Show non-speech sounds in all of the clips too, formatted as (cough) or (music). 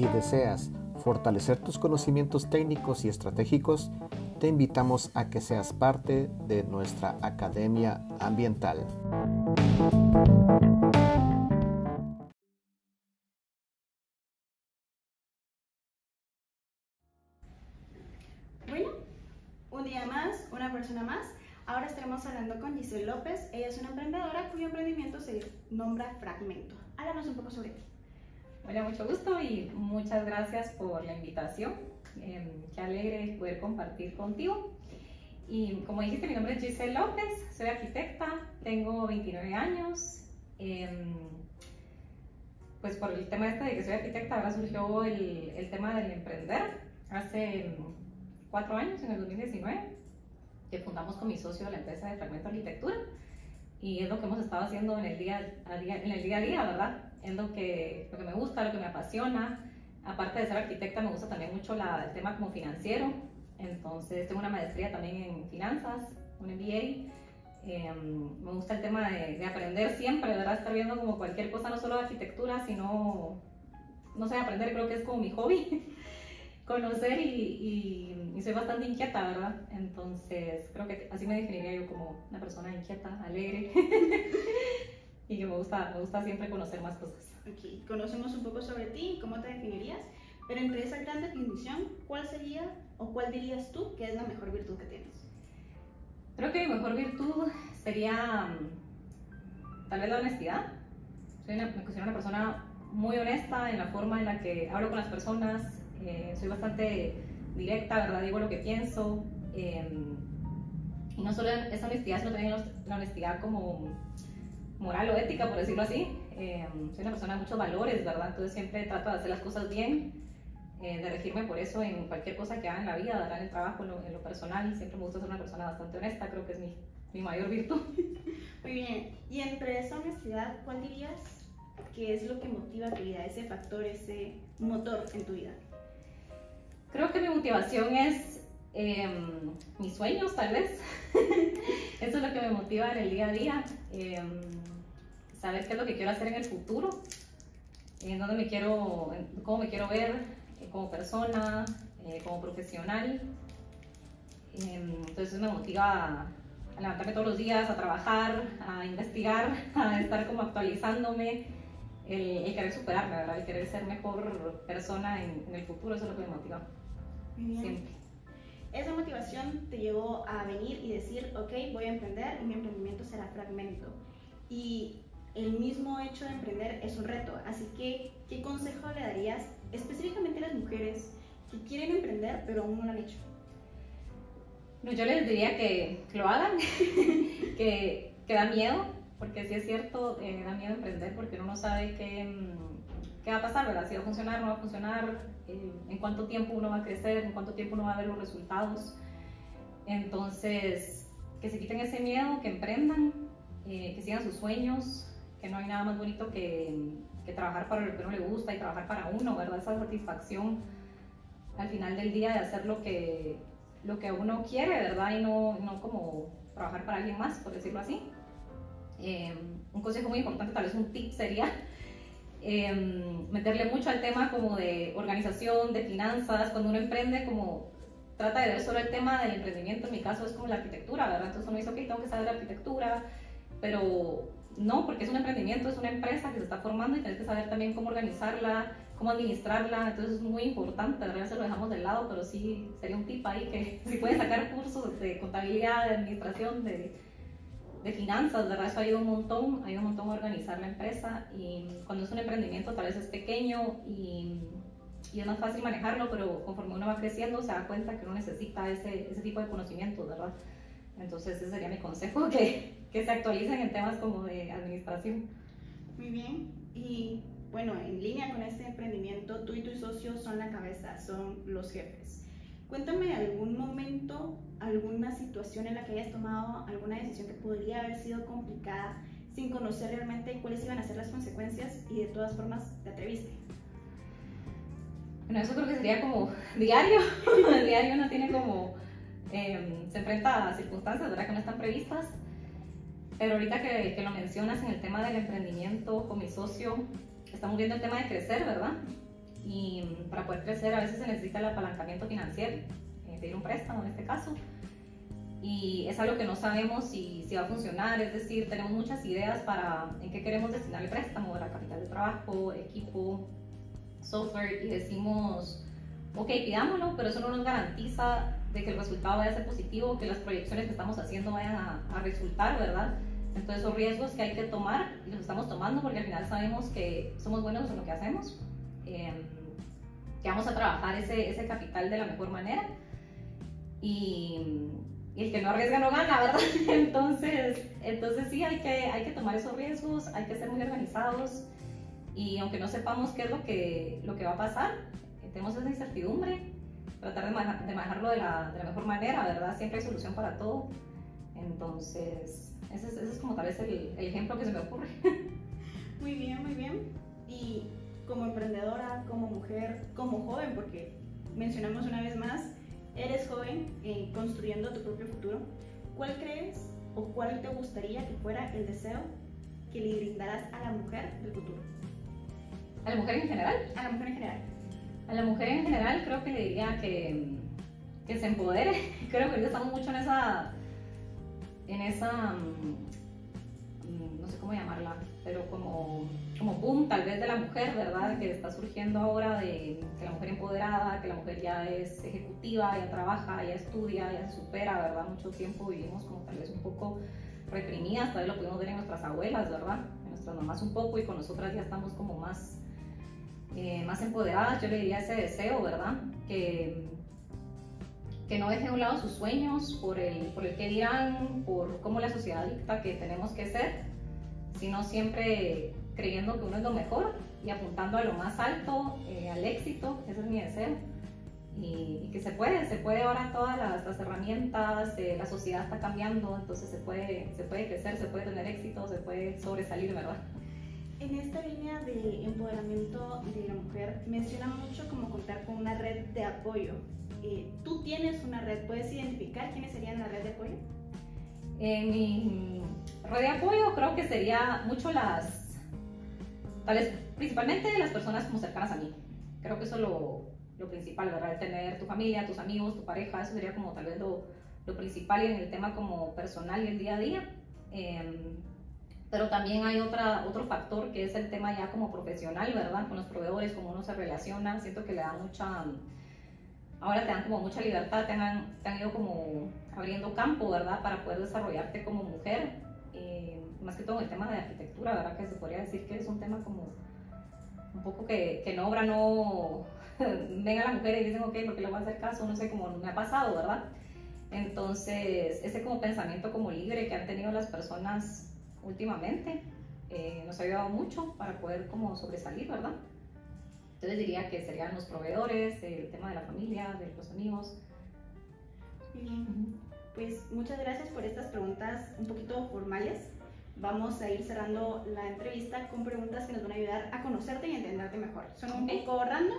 Si deseas fortalecer tus conocimientos técnicos y estratégicos, te invitamos a que seas parte de nuestra Academia Ambiental. Bueno, un día más, una persona más. Ahora estaremos hablando con Giselle López. Ella es una emprendedora cuyo emprendimiento se nombra Fragmento. Háblanos un poco sobre ti. Hola, mucho gusto y muchas gracias por la invitación. Eh, qué alegre poder compartir contigo. Y como dijiste, mi nombre es Giselle López, soy arquitecta, tengo 29 años. Eh, pues por el tema este de que soy arquitecta, ahora surgió el, el tema del emprender hace cuatro años, en el 2019, que fundamos con mi socio la empresa de Fragmento Arquitectura y es lo que hemos estado haciendo en el día a día, en el día, a día ¿verdad? Es lo que, lo que me gusta, lo que me apasiona. Aparte de ser arquitecta, me gusta también mucho la, el tema como financiero. Entonces, tengo una maestría también en finanzas, un MBA. Eh, me gusta el tema de, de, aprender siempre, ¿verdad? Estar viendo como cualquier cosa, no solo de arquitectura, sino, no sé, aprender creo que es como mi hobby, (laughs) conocer y, y, y, soy bastante inquieta, ¿verdad? Entonces, creo que así me definiría yo como una persona inquieta, alegre (laughs) y que me gusta, me gusta siempre conocer más cosas. Ok, conocemos un poco sobre ti, cómo te definirías, pero entre esa gran definición, ¿cuál sería o cuál dirías tú que es la mejor virtud que tienes? Creo que mi mejor virtud sería tal vez la honestidad. Soy una, me considero una persona muy honesta en la forma en la que hablo con las personas, eh, soy bastante directa, ¿verdad? Digo lo que pienso. Eh, y no solo esa honestidad, sino también la honestidad como moral o ética, por decirlo así. Eh, soy una persona de muchos valores, ¿verdad? Entonces siempre trato de hacer las cosas bien, eh, de regirme por eso en cualquier cosa que haga en la vida, en el trabajo, en lo, en lo, personal. Siempre me gusta ser una persona bastante honesta, creo que es mi, mi mayor virtud. (laughs) Muy bien. Y entre esa honestidad, ¿cuál dirías que es lo que motiva tu vida, ese factor, ese motor en tu vida? Creo que mi motivación es eh, mis sueños, tal vez. (laughs) Eso es lo que me motiva en el día a día. Eh, saber qué es lo que quiero hacer en el futuro, en dónde me quiero, cómo me quiero ver eh, como persona, eh, como profesional. Em, entonces me motiva a levantarme todos los días, a trabajar, a investigar, (laughs) a estar como actualizándome, el, el querer superarme, ¿verdad? El querer ser mejor persona en, en el futuro, eso es lo que me motiva. Siempre. Esa motivación te llevó a venir y decir, ok, voy a emprender y mi emprendimiento será fragmento. Y el mismo hecho de emprender es un reto. Así que, ¿qué consejo le darías específicamente a las mujeres que quieren emprender pero aún no lo han hecho? No, yo les diría que, lo hagan, (laughs) que, que, da miedo, porque sí es cierto, eh, da miedo emprender porque uno no sabe qué, qué va a pasar, ¿verdad? Si va a funcionar, no va a funcionar, eh, en cuánto tiempo uno va a crecer, en cuánto tiempo uno va a ver los resultados. Entonces, que se quiten ese miedo, que emprendan, eh, que sigan sus sueños, que no hay nada más bonito que, que, trabajar para lo que uno le gusta y trabajar para uno, ¿verdad? Esa satisfacción al final del día de hacer lo que, lo que uno quiere, ¿verdad? Y no, no como trabajar para alguien más, por decirlo así. Eh, un consejo muy importante, tal vez un tip sería eh, meterle mucho al tema como de organización, de finanzas, cuando uno emprende como trata de ver solo el tema del emprendimiento, en mi caso es como la arquitectura, ¿verdad? Entonces uno dice, ok, tengo que saber de arquitectura, pero no, porque es un emprendimiento, es una empresa que se está formando y tienes que saber también cómo organizarla, cómo administrarla, entonces es muy importante, de se lo dejamos de lado, pero sí sería un tip ahí que (laughs) si puedes sacar cursos de contabilidad, de administración, de, de finanzas, verdad eso ayuda un montón, ayuda un montón a organizar la empresa y cuando es un emprendimiento tal vez es pequeño y, es más fácil manejarlo, pero conforme uno va creciendo se da cuenta que uno necesita ese, ese tipo de conocimientos, ¿verdad? Entonces ese sería mi consejo, que, que se actualicen en temas como de administración. Muy bien. Y bueno, en línea con este emprendimiento, tú y tus socios son la cabeza, son los jefes. Cuéntame algún momento, alguna situación en la que hayas tomado alguna decisión que podría haber sido complicada sin conocer realmente cuáles iban a ser las consecuencias y de todas formas te atreviste. Bueno, eso creo que sería como diario. (laughs) diario uno tiene como, eh, se enfrenta a circunstancias ¿verdad? que no están previstas pero ahorita que, que, lo mencionas en el tema del emprendimiento con mi socio, estamos viendo el tema de crecer, ¿verdad? Y para poder crecer a veces se necesita el apalancamiento financiero, eh, pedir un préstamo en este caso. Y es algo que no sabemos si, si, va a funcionar, es decir, tenemos muchas ideas para en qué queremos destinar el préstamo, la capital de trabajo, equipo, software, y decimos, ok, pidámoslo, pero eso no nos garantiza de que el resultado vaya a ser positivo, que las proyecciones que estamos haciendo vayan a, a resultar, ¿verdad? Entonces son riesgos que hay que tomar y los estamos tomando porque al final sabemos que somos buenos en lo que hacemos, eh, que vamos a trabajar ese, ese capital de la mejor manera y, y, el que no arriesga no gana, ¿verdad? (laughs) Entonces, entonces sí, hay que, hay que tomar esos riesgos, hay que ser muy organizados y aunque no sepamos qué es lo que, lo que va a pasar, tenemos esa incertidumbre, tratar de, de manejarlo de la, de la mejor manera, ¿verdad? Siempre hay solución para todo. Entonces, ese es, ese es como tal vez el, el, ejemplo que se me ocurre. (laughs) Muy bien, muy bien. Y como emprendedora, como mujer, como joven, porque mencionamos una vez más, eres joven eh, construyendo tu propio futuro, ¿cuál crees o cuál te gustaría que fuera el deseo que le brindaras a la mujer del futuro? ¿A la mujer en general? A la mujer en general. A la mujer en general creo que le diría que, que se empodere. (laughs) Creo que estamos mucho en esa en esa, no sé cómo llamarla, pero como, como boom tal vez de la mujer, ¿verdad? Que está surgiendo ahora de que la mujer empoderada, que la mujer ya es ejecutiva, ya trabaja, ya estudia, ya supera, ¿verdad? Mucho tiempo vivimos como tal vez un poco reprimidas, tal vez lo pudimos ver en nuestras abuelas, ¿verdad? En nuestras mamás un poco y con nosotras ya estamos como más, eh, más empoderadas, yo le diría ese deseo, ¿verdad? Que que no deje a un lado sus sueños por el, por el que dirán, por cómo la sociedad dicta que tenemos que ser, sino siempre creyendo que uno es lo mejor y apuntando a lo más alto, eh, al éxito, ese es mi deseo. Y, y, que se puede, se puede ahora todas las, las herramientas, eh, la sociedad está cambiando, entonces se puede, se puede crecer, se puede tener éxito, se puede sobresalir, ¿verdad? En esta línea de empoderamiento de la mujer, menciona mucho como contar con una red de apoyo eh, tú tienes una red, ¿puedes identificar quiénes serían la red de apoyo? En mi red de apoyo creo que sería mucho las, tal vez principalmente las personas como cercanas a mí. Creo que eso es lo, lo principal, ¿verdad? Tener tu familia, tus amigos, tu pareja, eso sería como tal vez lo, lo principal y en el tema como personal y el día a día. Eh, pero también hay otra, otro factor que es el tema ya como profesional, ¿verdad? Con los proveedores, cómo uno se relaciona, siento que le da mucha ahora te dan como mucha libertad, te han, te han ido como abriendo campo, ¿verdad? Para poder desarrollarte como mujer, eh, más que todo en el tema de arquitectura, ¿verdad? Que se podría decir que es un tema como un poco que, que en obra no (laughs) venga la mujer y dicen, ok, porque le voy a hacer caso, no sé, cómo me ha pasado, ¿verdad? Entonces, ese como pensamiento como libre que han tenido las personas últimamente eh, nos ha ayudado mucho para poder como sobresalir, ¿verdad? Entonces diría que serían los proveedores, el tema de la familia, de los amigos. Pues muchas gracias por estas preguntas un poquito formales. Vamos a ir cerrando la entrevista con preguntas que nos van a ayudar a conocerte y entenderte mejor. Son un poco random,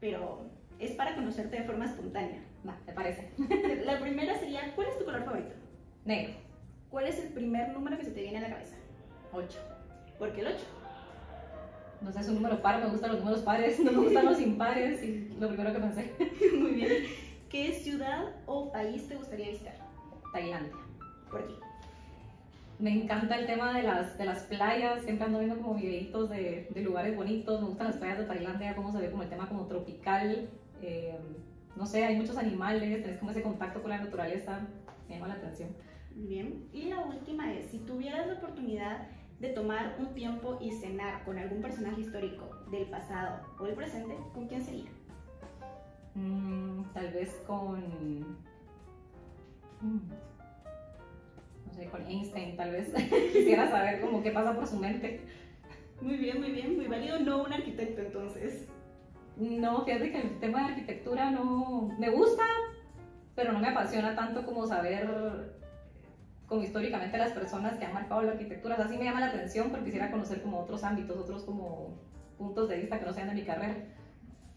pero es para conocerte de forma espontánea. Va, ¿te parece? (laughs) la primera sería, ¿cuál es tu color favorito? Negro. ¿Cuál es el primer número que se te viene a la cabeza? 8. ¿Por qué el 8? no sé, es un número par, me gustan los números pares, no me gustan los impares y lo primero que pensé. (laughs) Muy bien. ¿Qué ciudad o país te gustaría visitar? Tailandia. ¿Por qué? Me encanta el tema de las, de las playas, siempre ando viendo como videitos de, de lugares bonitos, me gustan las playas de Tailandia, cómo se ve como el tema como tropical, eh, no sé, hay muchos animales, tenés como ese contacto con la naturaleza, me llama la atención. Bien, y la última es, si tuvieras la oportunidad de tomar un tiempo y cenar con algún personaje histórico del pasado o del presente, ¿con quién sería? Mm, tal vez con. Mm, no sé, con Einstein, tal vez. (laughs) Quisiera saber cómo qué pasa por su mente. Muy bien, muy bien, muy válido. No un arquitecto, entonces. No, fíjate que el tema de arquitectura no. Me gusta, pero no me apasiona tanto como saber como históricamente las personas que han marcado la arquitectura. así me llama la atención, pero quisiera conocer como otros ámbitos, otros como puntos de vista que no sean de mi carrera.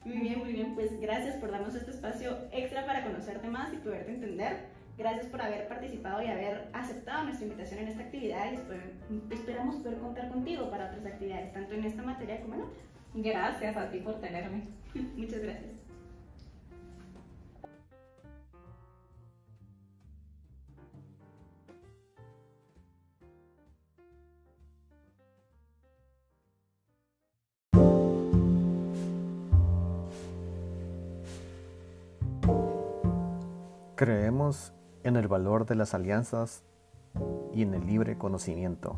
Muy bien, muy bien. Pues gracias por darnos este espacio extra para conocerte más y poderte entender. Gracias por haber participado y haber aceptado nuestra invitación en esta actividad y esper esperamos poder contar contigo para otras actividades, tanto en esta materia como en otras. Gracias a ti por tenerme. (laughs) Muchas gracias. Creemos en el valor de las alianzas y en el libre conocimiento.